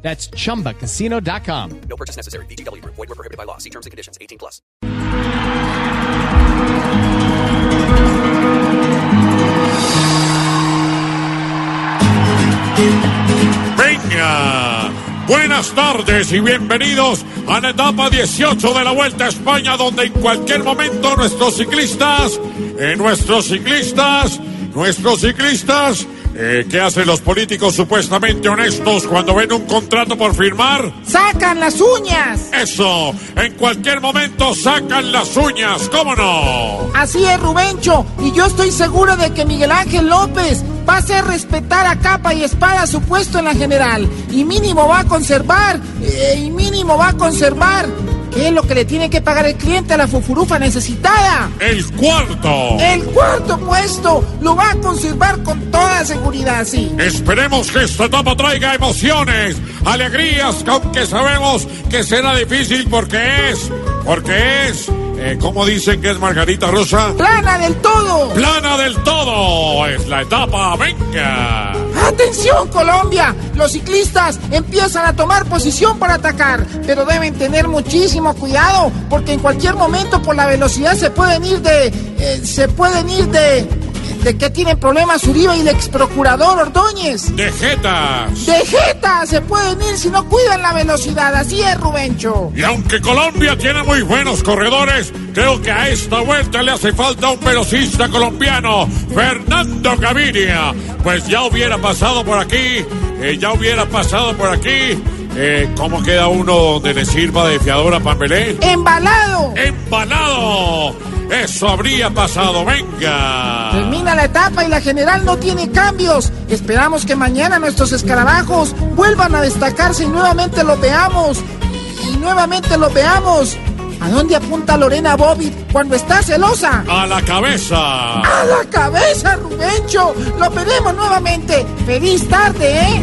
That's chumbacasino.com. No purchase necessary. BGW. Void were prohibited by law. See terms and conditions. 18 plus. Venga, buenas tardes y bienvenidos a la etapa 18 de la Vuelta a España, donde en cualquier momento nuestros ciclistas, eh, nuestros ciclistas, nuestros ciclistas, eh, ¿qué hacen los políticos supuestamente honestos cuando ven un contrato por firmar? ¡Sacan las uñas! Eso, en cualquier momento sacan las uñas, ¿cómo no? Así es, Rubencho. Y yo estoy seguro de que Miguel Ángel López va a hacer respetar a capa y espada su puesto en la general. Y mínimo va a conservar, eh, y mínimo va a conservar. ¿Qué es lo que le tiene que pagar el cliente a la fufurufa necesitada? El cuarto. El cuarto puesto lo va a conservar con seguridad, sí. Esperemos que esta etapa traiga emociones, alegrías, aunque sabemos que será difícil porque es, porque es, eh, ¿cómo dicen que es Margarita Rosa? ¡Plana del todo! Plana del todo, es la etapa, venga. ¡Atención, Colombia! Los ciclistas empiezan a tomar posición para atacar, pero deben tener muchísimo cuidado, porque en cualquier momento por la velocidad se pueden ir de... eh, se pueden ir de... ¿De qué tienen problemas Uribe y el ex procurador Ordóñez? De jetas. ¡De jeta! Se pueden ir si no cuidan la velocidad, así es, Rubencho. Y aunque Colombia tiene muy buenos corredores, creo que a esta vuelta le hace falta un velocista colombiano, Fernando Gaviria. Pues ya hubiera pasado por aquí, eh, ya hubiera pasado por aquí. Eh, ¿Cómo queda uno donde le sirva de fiador a Pambelé? ¡Embalado! ¡Embalado! Eso habría pasado, venga. Termina la etapa y la general no tiene cambios. Esperamos que mañana nuestros escarabajos vuelvan a destacarse y nuevamente los veamos. Y nuevamente los veamos. ¿A dónde apunta Lorena Bobbitt cuando está celosa? A la cabeza. ¡A la cabeza, Rubencho! ¡Lo veremos nuevamente! ¡Feliz tarde, eh!